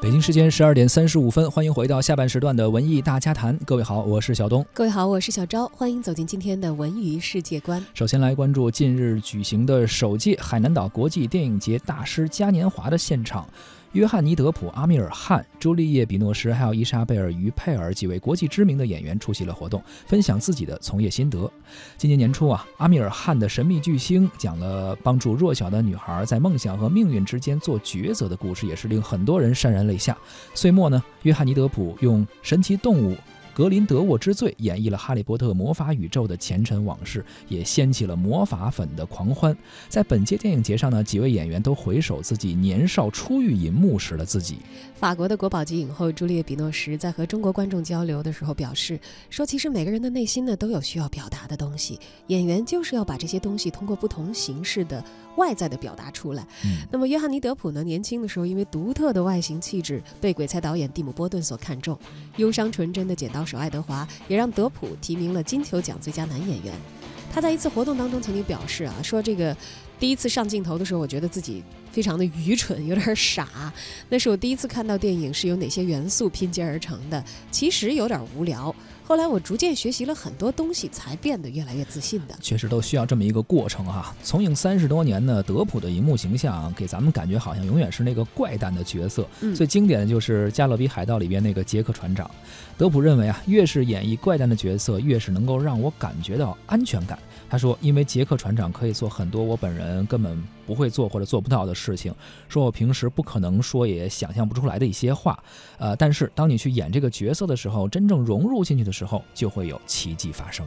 北京时间十二点三十五分，欢迎回到下半时段的文艺大家谈。各位好，我是小东。各位好，我是小昭。欢迎走进今天的文娱世界观。首先来关注近日举行的首届海南岛国际电影节大师嘉年华的现场。约翰尼·德普、阿米尔·汗、朱丽叶·比诺什，还有伊莎贝尔·于佩尔几位国际知名的演员出席了活动，分享自己的从业心得。今年年初啊，阿米尔·汗的《神秘巨星》讲了帮助弱小的女孩在梦想和命运之间做抉择的故事，也是令很多人潸然泪下。岁末呢，约翰尼·德普用神奇动物。格林德沃之罪演绎了《哈利波特》魔法宇宙的前尘往事，也掀起了魔法粉的狂欢。在本届电影节上呢，几位演员都回首自己年少初遇银幕时的自己。法国的国宝级影后朱丽叶·比诺什在和中国观众交流的时候表示说：“其实每个人的内心呢都有需要表达的东西，演员就是要把这些东西通过不同形式的外在的表达出来。”那么约翰尼·德普呢，年轻的时候因为独特的外形气质被鬼才导演蒂姆·波顿所看中，忧伤纯真的剪刀。手爱德华也让德普提名了金球奖最佳男演员。他在一次活动当中曾经表示啊，说这个第一次上镜头的时候，我觉得自己非常的愚蠢，有点傻。那是我第一次看到电影是由哪些元素拼接而成的，其实有点无聊。后来我逐渐学习了很多东西，才变得越来越自信的。确实都需要这么一个过程哈。从影三十多年呢，德普的荧幕形象给咱们感觉好像永远是那个怪诞的角色。最经典的就是《加勒比海盗》里边那个杰克船长。德普认为啊，越是演绎怪诞的角色，越是能够让我感觉到安全感。他说：“因为杰克船长可以做很多我本人根本不会做或者做不到的事情，说我平时不可能说也想象不出来的一些话。呃，但是当你去演这个角色的时候，真正融入进去的时候，就会有奇迹发生。”